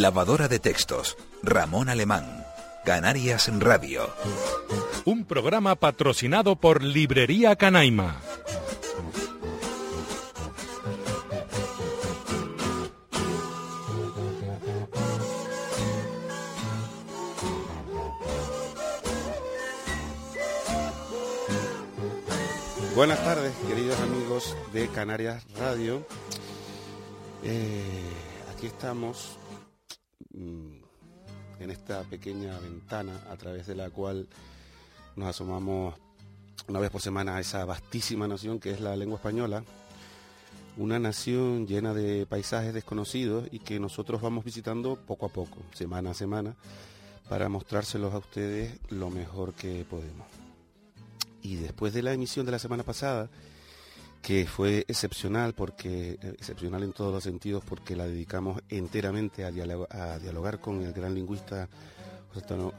Lavadora de textos. Ramón Alemán. Canarias Radio. Un programa patrocinado por Librería Canaima. Buenas tardes, queridos amigos de Canarias Radio. Eh, aquí estamos en esta pequeña ventana a través de la cual nos asomamos una vez por semana a esa vastísima nación que es la lengua española, una nación llena de paisajes desconocidos y que nosotros vamos visitando poco a poco, semana a semana, para mostrárselos a ustedes lo mejor que podemos. Y después de la emisión de la semana pasada, que fue excepcional porque eh, excepcional en todos los sentidos porque la dedicamos enteramente a, dialogar, con el gran lingüista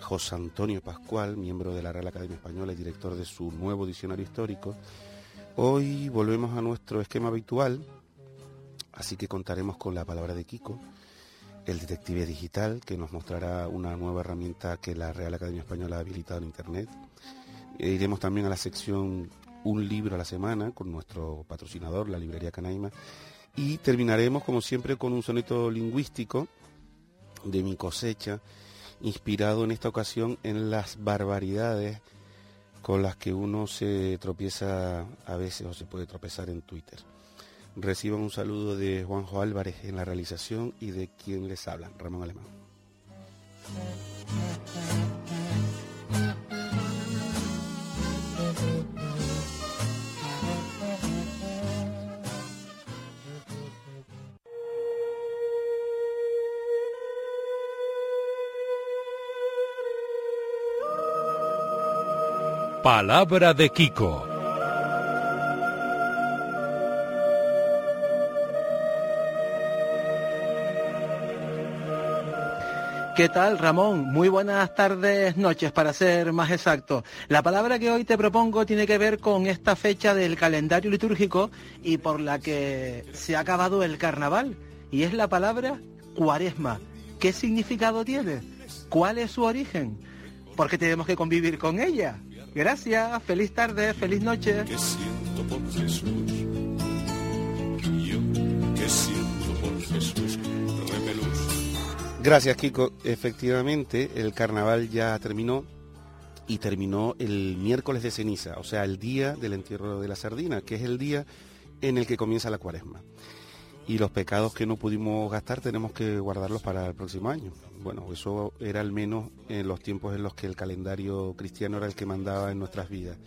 José Antonio Pascual, miembro de la Real Academia Española y director de su nuevo diccionario histórico. Hoy volvemos a nuestro esquema habitual, así que contaremos con la palabra de Kiko, el detective digital, que nos mostrará una nueva herramienta que la Real Academia Española ha habilitado en Internet. E iremos también a la sección Un libro a la semana con nuestro patrocinador, la librería Canaima. Y terminaremos, como siempre, con un soneto lingüístico de mi cosecha, inspirado en esta ocasión en las barbaridades con las que uno se tropieza a veces o se puede tropezar en Twitter. Reciban un saludo de Juanjo Álvarez en la realización y de quien les habla, Ramón Alemán. Palabra de Kiko. ¿Qué tal, Ramón? Muy buenas tardes, noches, para ser más exacto. La palabra que hoy te propongo tiene que ver con esta fecha del calendario litúrgico y por la que se ha acabado el carnaval. Y es la palabra cuaresma. ¿Qué significado tiene? ¿Cuál es su origen? ¿Por qué tenemos que convivir con ella? Gracias, feliz tarde, feliz noche. que siento por Jesús. Yo que siento por Jesús. Repelús. Gracias, Kiko. Efectivamente, el carnaval ya terminó y terminó el miércoles de ceniza, o sea, el día del entierro de la sardina, que es el día en el que comienza la cuaresma. Y los pecados que no pudimos gastar tenemos que guardarlos para el próximo año. Bueno, eso era al menos en los tiempos en los que el calendario cristiano era el que mandaba en nuestras vidas.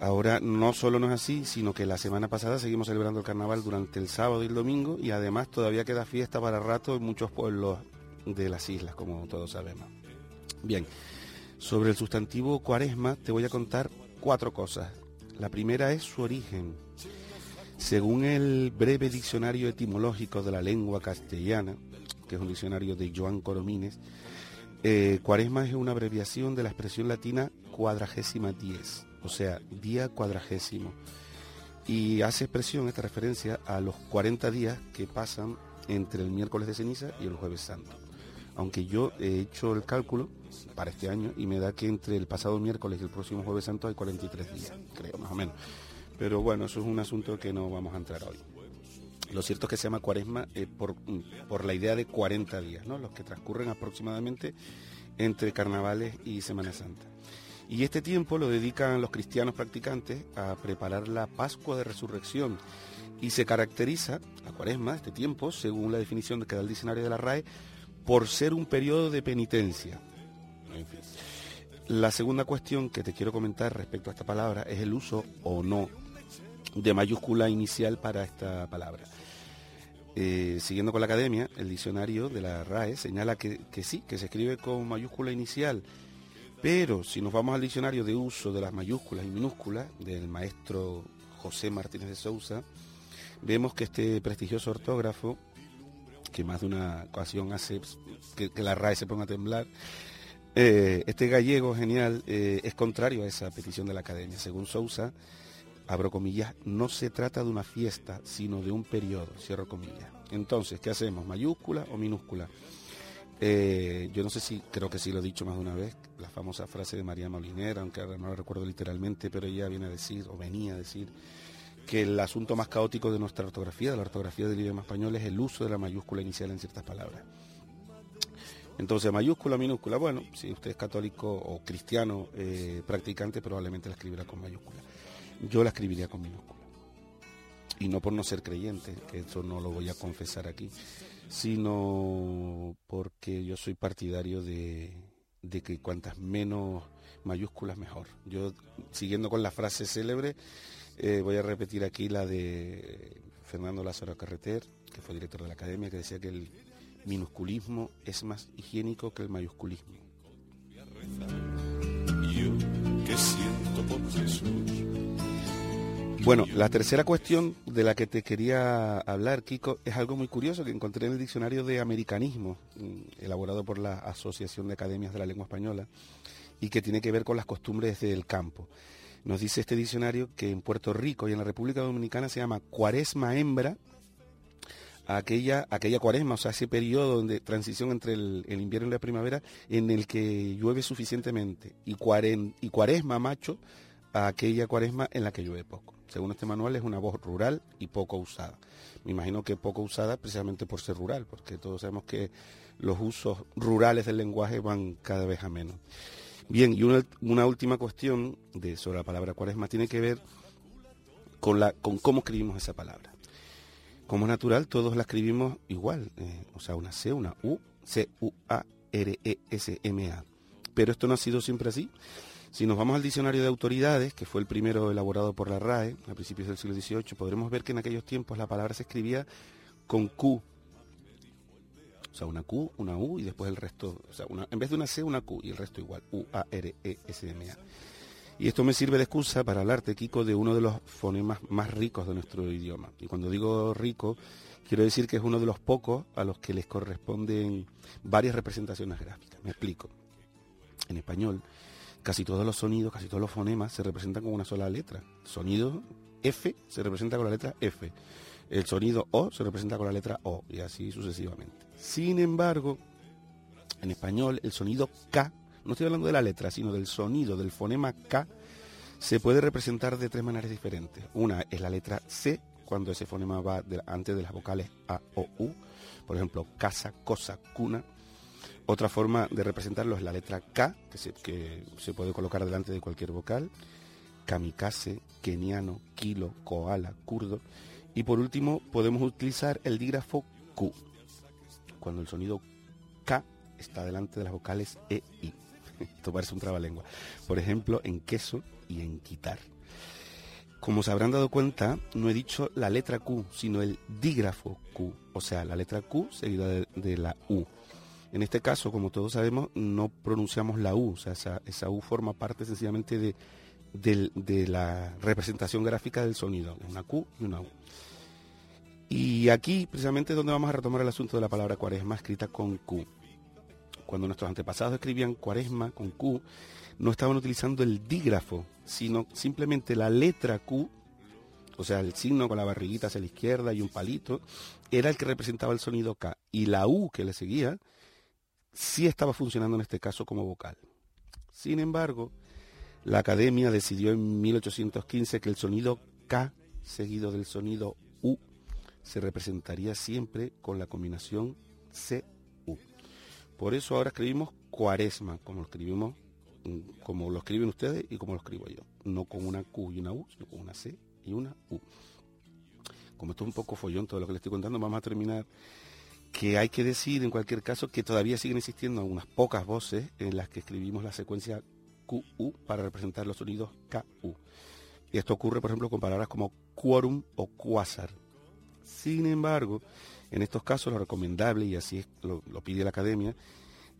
Ahora no solo no es así, sino que la semana pasada seguimos celebrando el carnaval durante el sábado y el domingo y además todavía queda fiesta para rato en muchos pueblos de las islas, como todos sabemos. Bien, sobre el sustantivo cuaresma te voy a contar cuatro cosas. La primera es su origen. Según el breve diccionario etimológico de la lengua castellana, que es un diccionario de Joan Coromines, eh, cuaresma es una abreviación de la expresión latina cuadragésima diez, o sea, día cuadragésimo. Y hace expresión, esta referencia, a los 40 días que pasan entre el miércoles de ceniza y el jueves santo. Aunque yo he hecho el cálculo para este año y me da que entre el pasado miércoles y el próximo jueves santo hay 43 días, creo, más o menos. Pero bueno, eso es un asunto que no vamos a entrar hoy. Lo cierto es que se llama cuaresma eh, por, por, la idea de 40 días, ¿no? los que transcurren aproximadamente entre carnavales y Semana Santa. Y este tiempo lo dedican los cristianos practicantes a preparar la Pascua de Resurrección y se caracteriza, la cuaresma, este tiempo, según la definición que da el diccionario de la RAE, por ser un periodo de penitencia. La segunda cuestión que te quiero comentar respecto a esta palabra es el uso o no de mayúscula inicial para esta palabra. Eh, siguiendo con la academia, el diccionario de la RAE señala que, que sí, que se escribe con mayúscula inicial, pero si nos vamos al diccionario de uso de las mayúsculas y minúsculas del maestro José Martínez de Sousa, vemos que este prestigioso ortógrafo, que más de una ocasión hace que, la RAE se ponga a temblar, eh, este gallego genial eh, es contrario a esa petición de la academia. Según Sousa, abro comillas, no se trata de una fiesta, sino de un periodo, cierro comillas. Entonces, ¿qué hacemos? ¿Mayúscula o minúscula? Eh, yo no sé si, creo que sí lo he dicho más de una vez, la famosa frase de María Molinera, aunque ahora no la recuerdo literalmente, pero ella viene a decir, o venía a decir, que el asunto más caótico de nuestra ortografía, de la ortografía del idioma español, es el uso de la mayúscula inicial en ciertas palabras. Entonces, mayúscula, minúscula, bueno, si usted es católico o cristiano eh, practicante, probablemente la escribirá con mayúscula yo la escribiría con minúscula. Y no por no ser creyente, que eso no lo voy a confesar aquí, sino porque yo soy partidario de, que cuantas menos mayúsculas mejor. Yo, siguiendo con la frase célebre, eh, voy a repetir aquí la de Fernando Lázaro Carreter, que fue director de la academia, que decía que el minusculismo es más higiénico que el mayusculismo. Bueno, la tercera cuestión de la que te quería hablar, Kiko, es algo muy curioso que encontré en el diccionario de americanismo, mm, elaborado por la Asociación de Academias de la Lengua Española, y que tiene que ver con las costumbres del campo. Nos dice este diccionario que en Puerto Rico y en la República Dominicana se llama cuaresma hembra, aquella, aquella cuaresma, o sea, ese periodo de transición entre el, invierno y la primavera en el que llueve suficientemente, y, y cuaresma macho, a aquella cuaresma en la que llueve poco según este manual, es una voz rural y poco usada. Me imagino que poco usada precisamente por ser rural, porque todos sabemos que los usos rurales del lenguaje van cada vez a menos. Bien, y una, última cuestión de, sobre la palabra cuaresma tiene que ver con, la, con cómo escribimos esa palabra. Como es natural, todos la escribimos igual, eh, o sea, una C, una U, C-U-A-R-E-S-M-A. Pero esto no ha sido siempre así. Si nos vamos al diccionario de autoridades, que fue el primero elaborado por la RAE a principios del siglo XVIII, podremos ver que en aquellos tiempos la palabra se escribía con Q. O sea, una Q, una U y después el resto, o sea, en vez de una C, una Q y el resto igual, U-A-R-E-S-M-A. Y esto me sirve de excusa para hablarte, Kiko, de uno de los fonemas más ricos de nuestro idioma. Y cuando digo rico, quiero decir que es uno de los pocos a los que les corresponden varias representaciones gráficas. Me explico. En español, casi todos los sonidos, casi todos los fonemas se representan con una sola letra. sonido F se representa con la letra F. El sonido O se representa con la letra O y así sucesivamente. Sin embargo, en español el sonido K, no estoy hablando de la letra, sino del sonido del fonema K, se puede representar de tres maneras diferentes. Una es la letra C, cuando ese fonema va antes de las vocales A o U. Por ejemplo, casa, cosa, cuna. Otra forma de representarlo es la letra K, que se, puede colocar delante de cualquier vocal. Kamikaze, keniano, kilo, koala, kurdo. Y por último, podemos utilizar el dígrafo Q, cuando el sonido K está delante de las vocales E, I. Esto parece un trabalengua. Por ejemplo, en queso y en quitar. Como se habrán dado cuenta, no he dicho la letra Q, sino el dígrafo Q, o sea, la letra Q seguida de la U. En este caso, como todos sabemos, no pronunciamos la U, o sea, esa, U forma parte sencillamente de, de, la representación gráfica del sonido, una Q y una U. Y aquí precisamente es donde vamos a retomar el asunto de la palabra cuaresma escrita con Q. Cuando nuestros antepasados escribían cuaresma con Q, no estaban utilizando el dígrafo, sino simplemente la letra Q, o sea, el signo con la barriguita hacia la izquierda y un palito, era el que representaba el sonido K. Y la U que le seguía sí estaba funcionando en este caso como vocal. Sin embargo, la academia decidió en 1815 que el sonido K seguido del sonido U se representaría siempre con la combinación C-U. Por eso ahora escribimos cuaresma, como lo escribimos, como lo escriben ustedes y como lo escribo yo. No con una Q y una U, sino con una C y una U. Como esto es un poco follón todo lo que les estoy contando, vamos a terminar que hay que decir en cualquier caso que todavía siguen existiendo unas pocas voces en las que escribimos la secuencia QU para representar los sonidos KU. Y esto ocurre, por ejemplo, con palabras como quórum o quasar. Sin embargo, en estos casos lo recomendable, y así lo pide la academia,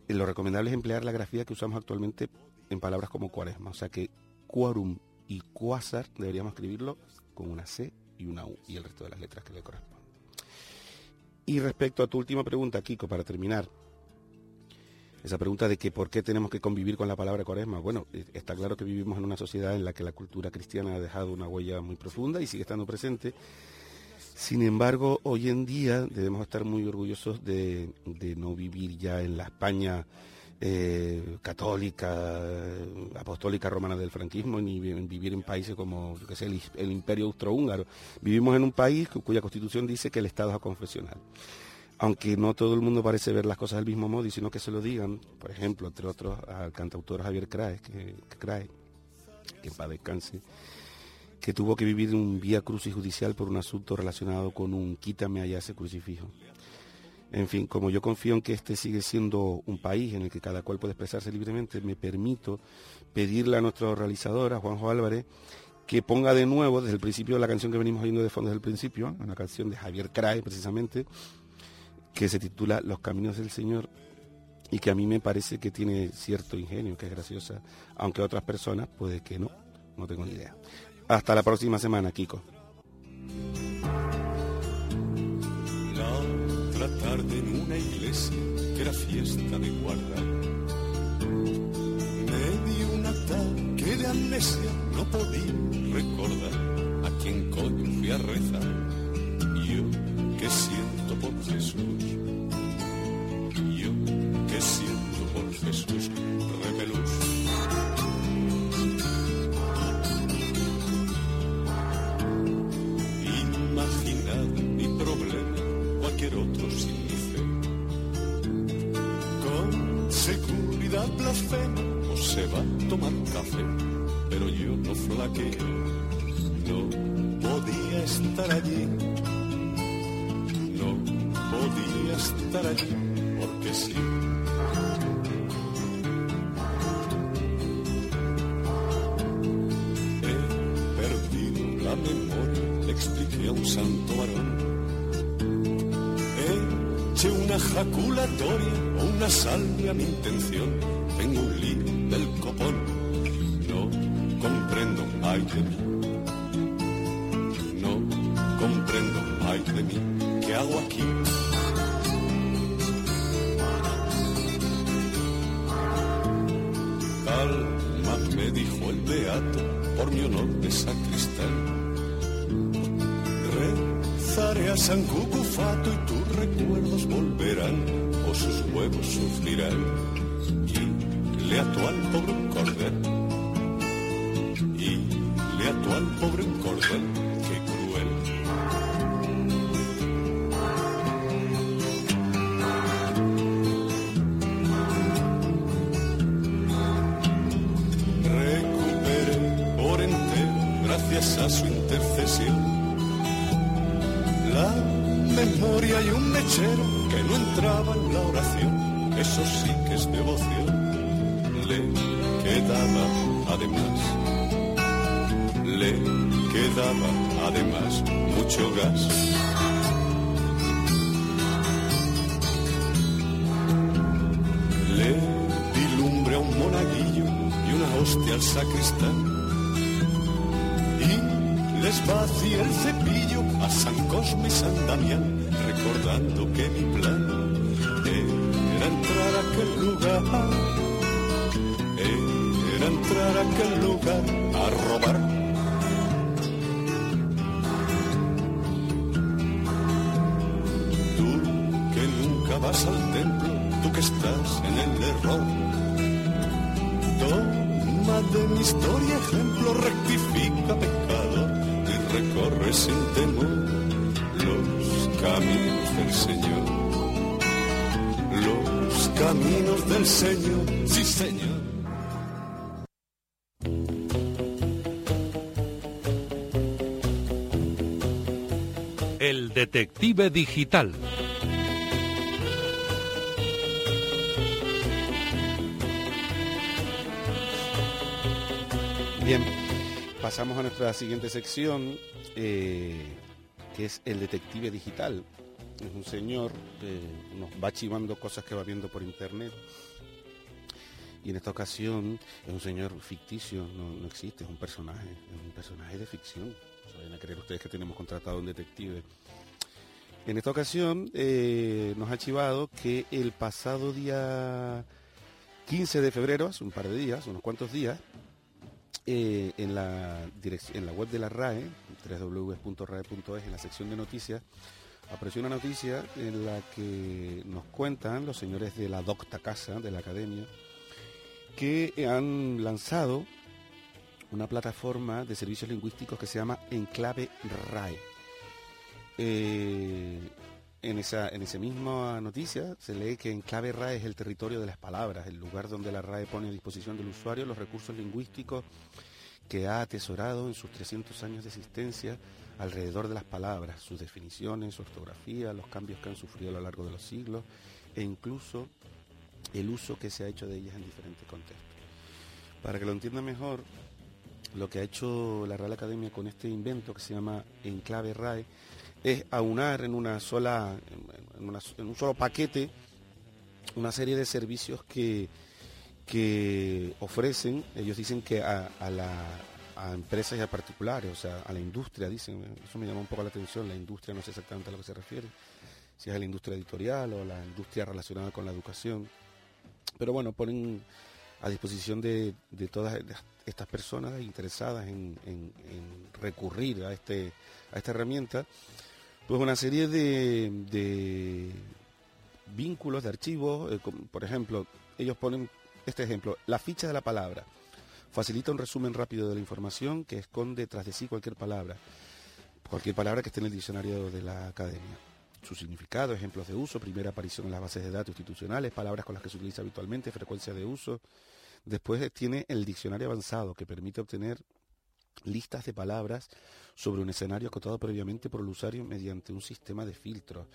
eh, lo recomendable es emplear la grafía que usamos actualmente en palabras como cuaresma. O sea que quórum y quasar deberíamos escribirlo con una C y una U y el resto de las letras que le corresponden. Y respecto a tu última pregunta, Kiko, para terminar, esa pregunta de que por qué tenemos que convivir con la palabra cuaresma. Bueno, eh, está claro que vivimos en una sociedad en la que la cultura cristiana ha dejado una huella muy profunda y sigue estando presente. Sin embargo, hoy en día debemos estar muy orgullosos de, de no vivir ya en la España eh, católica, apostólica romana del franquismo, ni vi- vivir en países como el, imperio austrohúngaro. Vivimos en un país cu- cuya constitución dice que el Estado es aconfesional. Aunque no todo el mundo parece ver las cosas del mismo modo y sino que se lo digan, por ejemplo, entre otros al cantautor Javier Crae, que, que que en paz descanse, que tuvo que vivir un vía crucis judicial por un asunto relacionado con un quítame allá ese crucifijo. En fin, como yo confío en que este sigue siendo un país en el que cada cual puede expresarse libremente, me permito pedirle a nuestro realizador, a Juanjo Álvarez, que ponga de nuevo desde el principio la canción que venimos oyendo de fondo desde el principio, una canción de Javier Crae precisamente, que se titula Los Caminos del Señor y que a mí me parece que tiene cierto ingenio, que es graciosa, aunque a otras personas puede que no, no tengo ni idea. Hasta la próxima semana, Kiko. Otra tarde en una iglesia que era fiesta de guardar. Me dio un ataque de amnesia, no podía recordar a quién coño fui a rezar. Yo que siento por Jesús, yo que siento por Jesús, o se va a tomar café, pero yo no flaqueo, no podía estar allí, no podía estar allí, porque sí. He perdido la memoria, le expliqué a un santo varón. Jaculatoria o una salve a mi intención. Tengo un lío del copón. No comprendo, ay de mí. No comprendo, ay de mí. ¿Qué hago aquí? Calma, me dijo el beato, por mi honor de sacristán. Rezaré a San Cucufato y tus recuerdos volverán, o sus huevos sufrirán. Y le ató al pobre un cordel, y le ató al pobre un cordel, qué cruel. Recuperé por entero, gracias a su intercesión memoria y un mechero que no entraba en la oración, eso sí que es devoción. Le quedaba además, le quedaba además mucho gas. Le di lumbre a un monaguillo y una hostia al sacristán vacié el cepillo a San Cosme y San Damián, recordando que mi plan era entrar a aquel lugar, era entrar a aquel lugar a robar. Tú que nunca vas al templo, tú que estás en el error. Toma de mi historia ejemplo, rectifica pecado recorre sin temor los caminos del Señor. Los caminos del Señor, sí Señor. El detective digital. Bien, pasamos a nuestra siguiente sección, eh, que es el detective digital. Es un señor que nos va chivando cosas que va viendo por internet. Y en esta ocasión es un señor ficticio, no, existe, es un personaje, es un personaje de ficción. No vayan a creer ustedes que tenemos contratado un detective. En esta ocasión eh, nos ha chivado que el pasado día 15 de febrero, hace un par de días, unos cuantos días, eh, en, la web de la RAE, www.rae.es, en la sección de noticias, apareció una noticia en la que nos cuentan los señores de la Docta Casa, de la Academia, que han lanzado una plataforma de servicios lingüísticos que se llama Enclave RAE. Eh, en esa, en esa misma noticia se lee que Enclave RAE es el territorio de las palabras, el lugar donde la RAE pone a disposición del usuario los recursos lingüísticos que ha atesorado en sus 300 años de existencia alrededor de las palabras, sus definiciones, su ortografía, los cambios que han sufrido a lo largo de los siglos e incluso el uso que se ha hecho de ellas en diferentes contextos. Para que lo entienda mejor, lo que ha hecho la Real Academia con este invento que se llama Enclave RAE es aunar en una sola, en, un solo paquete una serie de servicios que, que ofrecen, ellos dicen que a, a la- a empresas y a particulares, o sea, a la industria, dicen, eso me llama un poco la atención, la industria no sé exactamente a lo que se refiere, si es a la industria editorial o a la industria relacionada con la educación, pero bueno, ponen a disposición de, de todas estas personas interesadas en, en- en recurrir a, este, a esta herramienta, pues una serie de, de vínculos, de archivos, eh, por ejemplo, ellos ponen este ejemplo, la ficha de la palabra. Facilita un resumen rápido de la información que esconde tras de sí cualquier palabra, cualquier palabra que esté en el diccionario de la academia. Su significado, ejemplos de uso, primera aparición en las bases de datos institucionales, palabras con las que se utiliza habitualmente, frecuencia de uso. Después eh, tiene el diccionario avanzado que permite obtener listas de palabras sobre un escenario acotado previamente por el usuario mediante un sistema de filtros.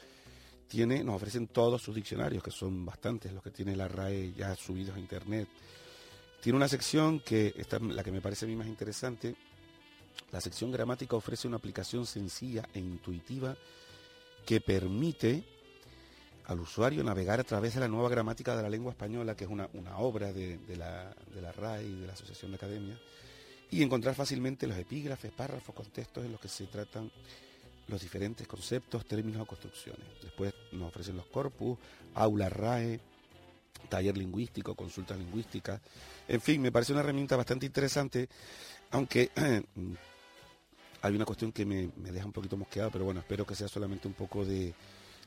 Tiene, nos ofrecen todos sus diccionarios, que son bastantes los que tiene la RAE ya subidos a internet. Tiene una sección que esta es la que me parece a mí más interesante. La sección gramática ofrece una aplicación sencilla e intuitiva que permite al usuario navegar a través de la nueva gramática de la lengua española, que es una, una obra de la, de la RAE y de la Asociación de Academias, y encontrar fácilmente los epígrafes, párrafos, contextos en los que se tratan los diferentes conceptos, términos o construcciones. Después nos ofrecen los corpus, aula RAE, taller lingüístico, consulta lingüística. En fin, me parece una herramienta bastante interesante, aunque hay una cuestión que me, me deja un poquito mosqueado, pero bueno, espero que sea solamente un poco de,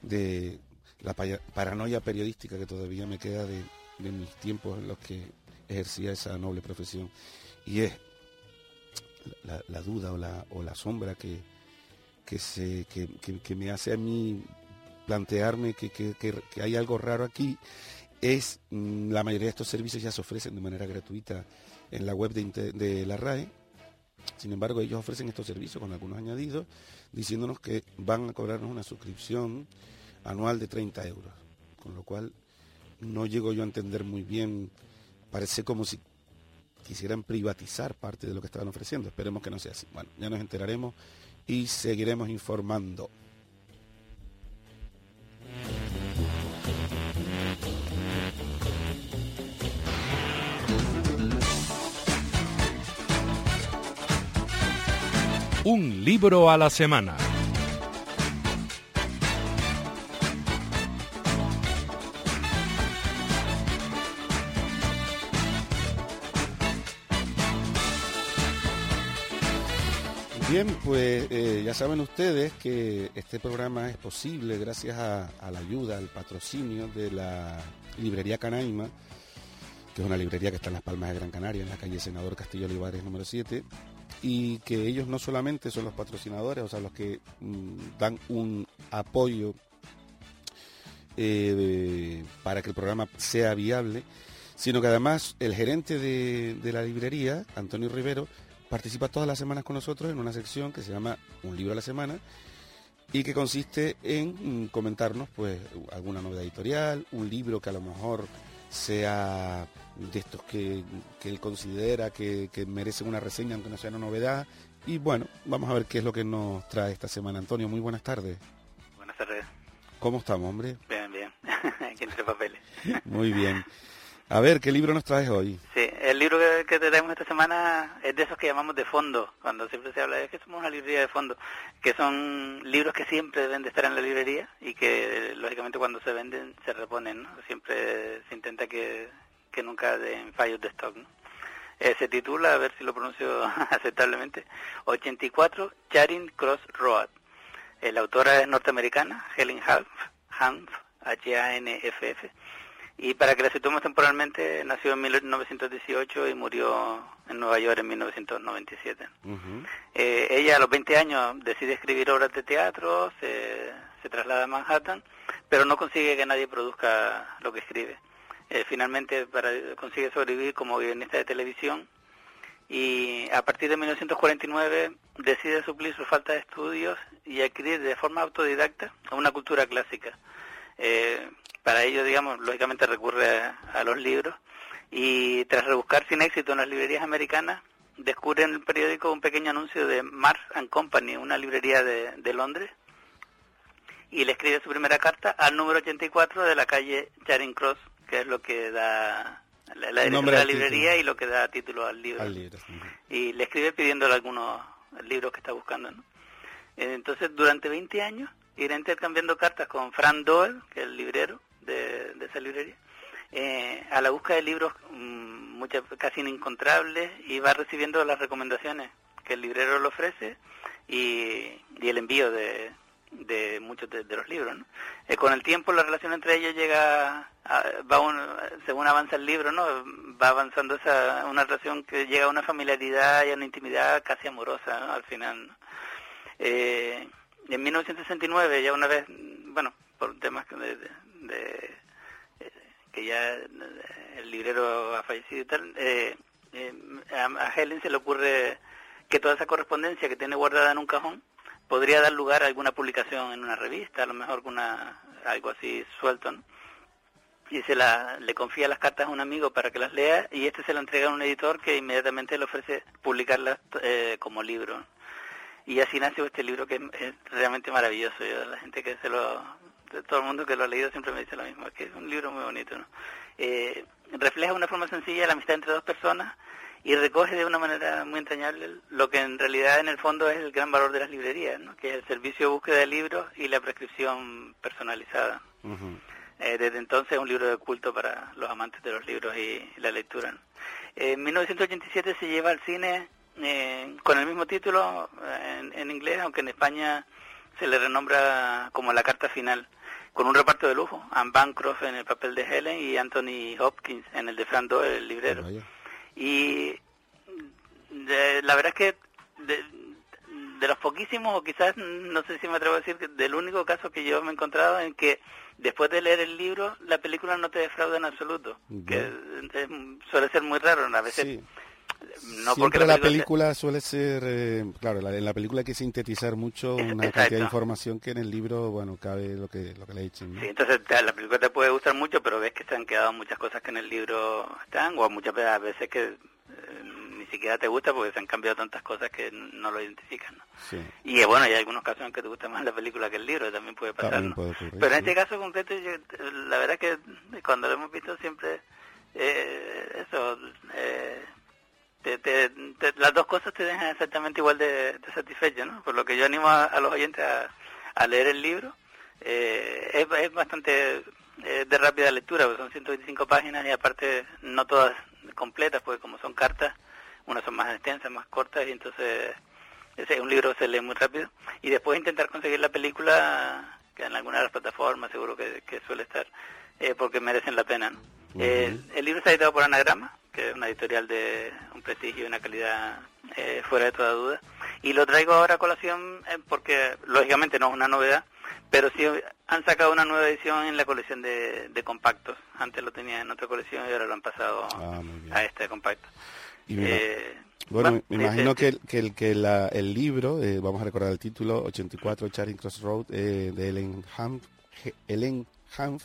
de la paranoia periodística que todavía me queda de, de mis tiempos en los que ejercía esa noble profesión. Y es la, duda o la, sombra que, que, se, que, me hace a mí plantearme que, que- hay algo raro aquí es mm, la mayoría de estos servicios ya se ofrecen de manera gratuita en la web de, de la RAE. Sin embargo, ellos ofrecen estos servicios con algunos añadidos, diciéndonos que van a cobrarnos una suscripción anual de 30 euros. Con lo cual, no llego yo a entender muy bien, parece como si quisieran privatizar parte de lo que estaban ofreciendo. Esperemos que no sea así. Bueno, ya nos enteraremos y seguiremos informando. Un libro a la semana. Bien, pues eh, ya saben ustedes que este programa es posible gracias a, la ayuda, al patrocinio de la librería Canaima, que es una librería que está en Las Palmas de Gran Canaria, en la calle Senador Castillo Olivares número 7, y que ellos no solamente son los patrocinadores, o sea, los que mm, dan un apoyo eh, para que el programa sea viable, sino que además el gerente de la librería, Antonio Rivero, participa todas las semanas con nosotros en una sección que se llama Un libro a la semana y que consiste en mm, comentarnos pues alguna novedad editorial, un libro que a lo mejor sea de estos que, que él considera que, que merecen una reseña, aunque no sea una novedad. Y bueno, vamos a ver qué es lo que nos trae esta semana. Antonio, muy buenas tardes. Buenas tardes. ¿Cómo estamos, hombre? Bien, bien. Aquí entre papeles. Muy bien. A ver, ¿qué libro nos traes hoy? Sí, el libro que, que te traemos esta semana es de esos que llamamos de fondo, cuando siempre se habla de que somos una librería de fondo, que son libros que siempre deben de estar en la librería y que lógicamente cuando se venden se reponen, ¿no? Siempre se intenta que, que nunca den fallos de stock, ¿no? Eh, se titula, a ver si lo pronuncio aceptablemente, 84 Charing Cross Road. Eh, la autora es norteamericana, Helen Hanf, Hanf H-A-N-F-F. Y para que la situemos temporalmente, nació en 1918 y murió en Nueva York en 1997. Eh, ella a los 20 años decide escribir obras de teatro, se, se traslada a Manhattan, pero no consigue que nadie produzca lo que escribe. Eh, finalmente para, consigue sobrevivir como guionista de televisión y a partir de 1949 decide suplir su falta de estudios y adquirir de forma autodidacta una cultura clásica. Eh, para ello, digamos, lógicamente recurre a, a, los libros y tras rebuscar sin éxito en las librerías americanas, descubre en el periódico un pequeño anuncio de Mars and Company, una librería de, de Londres, y le escribe su primera carta al número 84 de la calle Charing Cross, que es lo que da la, la dirección de la librería título. y lo que da título al libro. Al libro sí. Y le escribe pidiéndole algunos libros que está buscando. ¿no? Entonces, durante 20 años, irá intercambiando cartas con Fran Doyle, que es el librero de, de esa librería, eh, a la búsqueda de libros mmm, muchas casi inencontrables y va recibiendo las recomendaciones que el librero le ofrece y, el envío de, de muchos de, los libros. ¿no? Eh, con el tiempo la relación entre ellos llega, a, va un, según avanza el libro, no va avanzando esa una relación que llega a una familiaridad y a una intimidad casi amorosa al final. ¿no? Eh, en 1969, ya una vez, bueno, por temas de, de, eh, que ya el librero ha fallecido y tal, eh, eh, a, Helen se le ocurre que toda esa correspondencia que tiene guardada en un cajón podría dar lugar a alguna publicación en una revista, a lo mejor una, algo así suelto. Y se la, le confía las cartas a un amigo para que las lea y este se lo entrega a un editor que inmediatamente le ofrece publicarlas eh, como libro. Y así nació este libro que es, es realmente maravilloso. Yo, la gente que se lo, todo el mundo que lo ha leído siempre me dice lo mismo, que es un libro muy bonito, ¿no? Eh, refleja de una forma sencilla la amistad entre dos personas y recoge de una manera muy entrañable lo que en realidad en el fondo es el gran valor de las librerías, ¿no? que es el servicio de búsqueda de libros y la prescripción personalizada. Uh -huh. eh, desde entonces es un libro de culto para los amantes de los libros y, la lectura. ¿no? Eh, en 1987 se lleva al cine eh, con el mismo título en, en, inglés, aunque en España se le renombra como La Carta Final, con un reparto de lujo, Anne Bancroft en el papel de Helen y Anthony Hopkins en el de Fran Doyle, el librero. Y de, la verdad es que de, de, los poquísimos, o quizás no sé si me atrevo a decir, que del único caso que yo me he encontrado en que después de leer el libro, la película no te defrauda en absoluto, yeah. que es, suele ser muy raro, a veces... Sí. No Siempre porque la, la película, película suele ser, eh, claro, la, en la película hay que sintetizar mucho una Exacto. cantidad de información que en el libro, bueno, cabe lo que lo que le echen. ¿no? Sí, entonces la película te puede gustar mucho, pero ves que se han quedado muchas cosas que en el libro están, o muchas veces que eh, ni siquiera te gusta porque se han cambiado tantas cosas que no lo identifican. ¿no? Sí. Y bueno, hay algunos casos en que te gusta más la película que el libro, también puede pasar. También ¿no? puede ocurrir, pero en sí. este caso concreto, yo, la verdad que cuando lo hemos visto siempre, eh, eso, eh, te, te, te, las dos cosas te dejan exactamente igual de, de satisfecho, ¿no? Por lo que yo animo a, a los oyentes a, a, leer el libro. Eh, es, es, bastante eh, de rápida lectura, porque son 125 páginas y aparte no todas completas, porque como son cartas, unas son más extensas, más cortas, y entonces ese un libro se lee muy rápido. Y después intentar conseguir la película, que en alguna de las plataformas seguro que, que suele estar, eh, porque merecen la pena, ¿no? Uh -huh. eh, el libro está editado por Anagrama, que es una editorial de un prestigio y una calidad eh, fuera de toda duda. Y lo traigo ahora a colación eh, porque, lógicamente, no es una novedad, pero sí han sacado una nueva edición en la colección de, de compactos. Antes lo tenía en otra colección y ahora lo han pasado ah, a este compacto. Eh, bueno, bueno, me imagino que, el, que, el, que la, el libro, eh, vamos a recordar el título, 84 Charing Cross Road, eh, de Ellen Hanf, Ellen Hanf,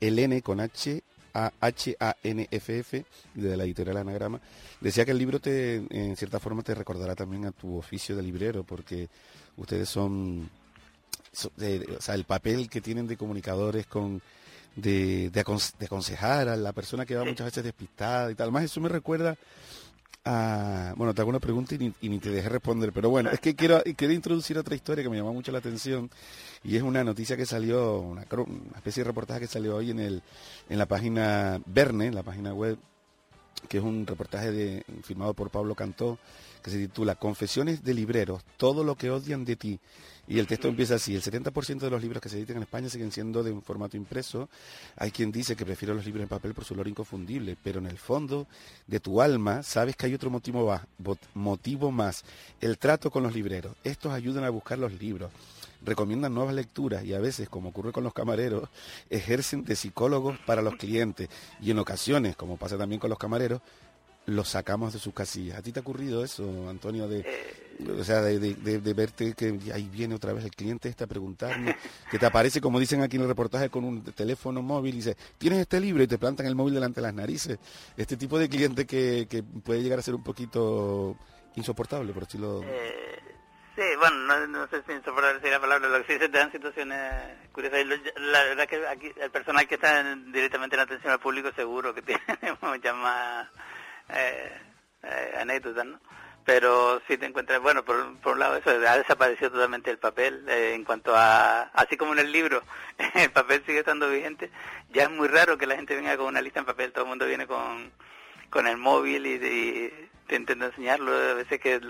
L con H a h a n f f de la editorial Anagrama, decía que el libro te, en cierta forma te recordará también a tu oficio de librero, porque ustedes son, sea, el papel que tienen de comunicadores con de aconsejar a la persona que va muchas veces despistada y tal. Más eso me recuerda a... Bueno, te hago una pregunta y ni, te dejé responder, pero bueno, es que quiero, quiero introducir otra historia que me llamó mucho la atención y es una noticia que salió, una, especie de reportaje que salió hoy en, el, en la página Verne, la página web, que es un reportaje firmado por Pablo Cantó, que se titula Confesiones de libreros, todo lo que odian de ti. Y el texto empieza así, el 70% de los libros que se editan en España siguen siendo de un formato impreso. Hay quien dice que prefiere los libros en papel por su olor inconfundible, pero en el fondo de tu alma sabes que hay otro motivo, motivo más, el trato con los libreros. Estos ayudan a buscar los libros, recomiendan nuevas lecturas y a veces, como ocurre con los camareros, ejercen de psicólogos para los clientes y en ocasiones, como pasa también con los camareros, los sacamos de sus casillas. ¿A ti te ha ocurrido eso, Antonio, de, o sea, de, de- verte que ahí viene otra vez el cliente este a preguntarme, que te aparece, como dicen aquí en el reportaje, con un teléfono móvil y dice, ¿tienes este libro? Y te plantan el móvil delante de las narices. Este tipo de cliente que, que puede llegar a ser un poquito insoportable, por decirlo... Eh, sí, bueno, no, sé si insoportable sería la palabra, lo que sí se te dan situaciones curiosas. La verdad que aquí el personal que está en- directamente en atención al público seguro que tiene muchas más eh, eh, anécdotas, ¿no? Pero sí te encuentras, bueno, por, por un lado eso, ha desaparecido totalmente el papel eh, en cuanto a, así como en el libro, el papel sigue estando vigente, ya es muy raro que la gente venga con una lista en papel, todo el mundo viene con, con el móvil y, y te intenta enseñarlo, a veces que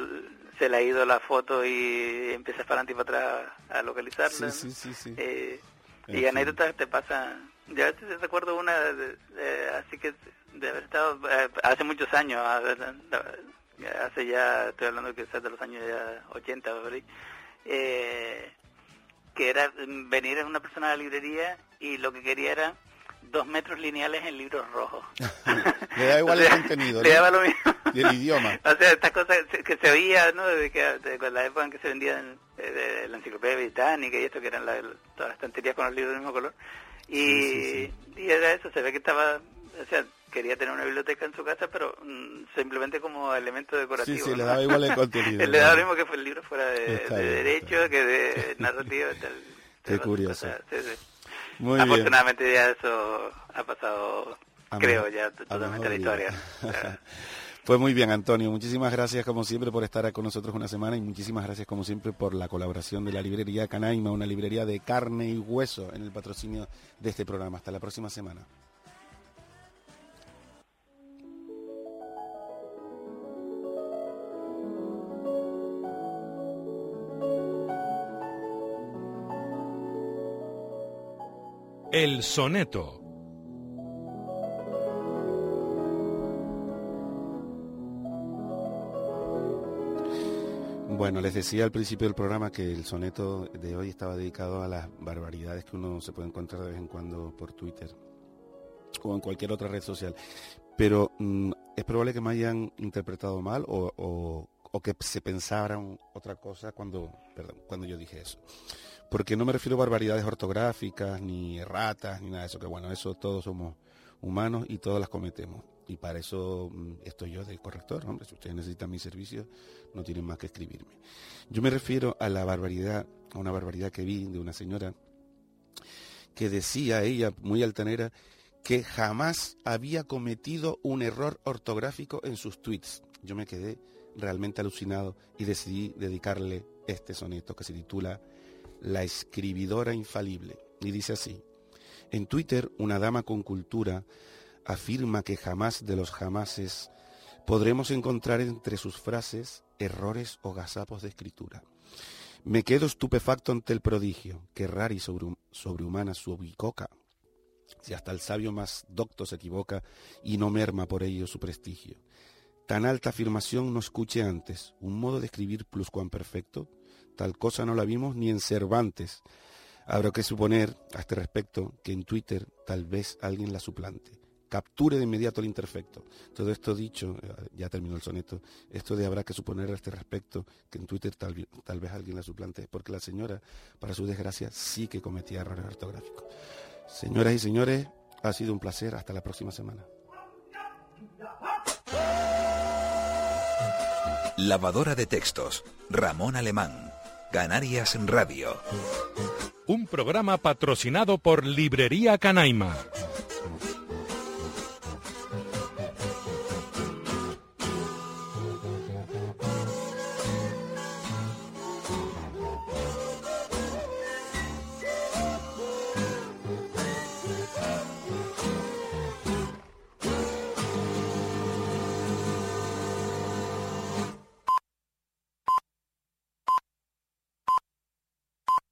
se le ha ido la foto y empiezas para adelante y para atrás a localizarla. Sí, sí, sí, sí. Eh, y anécdotas te pasan. Yo a veces recuerdo una, de- de- así que de haber estado eh, hace muchos años, a hace ya, estoy hablando quizás de los años ya 80 o por ahí, eh, que era venir una persona a la librería y lo que quería era dos metros lineales en libros rojos. Le da igual O sea, el contenido, Le ¿no? daba lo mismo. Del idioma. O sea, estas cosas que se oía, ¿no? Desde que de la época en que se vendían eh, de la enciclopedia británica y esto, que eran la- todas las estanterías con los libros del mismo color. Y, y era eso, se ve que estaba, o sea, quería tener una biblioteca en su casa, pero mm, simplemente como elemento decorativo. Sí, sí, ¿no? le daba igual el contenido, le daba lo mismo que fue el libro fuera de, Está de bien, derecho, que de narrativa. Tal, Qué curioso. sí, sí. Muy bien. Afortunadamente ya eso ha pasado, A creo, ya totalmente la historia. Pues muy bien, Antonio. Muchísimas gracias, como siempre, por estar con nosotros una semana y muchísimas gracias, como siempre, por la colaboración de la librería Canaima, una librería de carne y hueso en el patrocinio de este programa. Hasta la próxima semana. El soneto. Bueno, les decía al principio del programa que el soneto de hoy estaba dedicado a las barbaridades que uno se puede encontrar de vez en cuando por Twitter o en cualquier otra red social. Pero mm, es probable que me hayan interpretado mal o, que se pensaran otra cosa cuando, cuando yo dije eso. Porque no me refiero a barbaridades ortográficas, ni erratas, ni nada de eso, que bueno, eso todos somos humanos y todos las cometemos. Y para eso mm, estoy yo de corrector, hombre, si ustedes necesitan mis servicios, no tienen más que escribirme. Yo me refiero a la barbaridad, a una barbaridad que vi de una señora que decía ella, muy altanera, que jamás había cometido un error ortográfico en sus tweets. Yo me quedé realmente alucinado y decidí dedicarle este soneto que se titula La escribidora infalible. Y dice así, en Twitter una dama con cultura afirma que jamás de los jamases podremos encontrar entre sus frases errores o gazapos de escritura. Me quedo estupefacto ante el prodigio, que rara y sobre- sobrehumana su bicoca, si hasta el sabio más docto se equivoca y no merma por ello su prestigio. Tan alta afirmación no escuché antes, un modo de escribir pluscuamperfecto, tal cosa no la vimos ni en Cervantes. Habrá que suponer, a este respecto, que en Twitter tal vez alguien la suplante. Capture de inmediato el imperfecto. Todo esto dicho, eh, ya terminó el soneto, esto de habrá que suponer a este respecto que en Twitter tal, tal vez alguien la suplante, porque la señora, para su desgracia, sí que cometía errores ortográficos. Señoras y señores, Ha sido un placer. Hasta la próxima semana. Lavadora de textos. Ramón Alemán. Canarias Radio. Un programa patrocinado por Librería Canaima.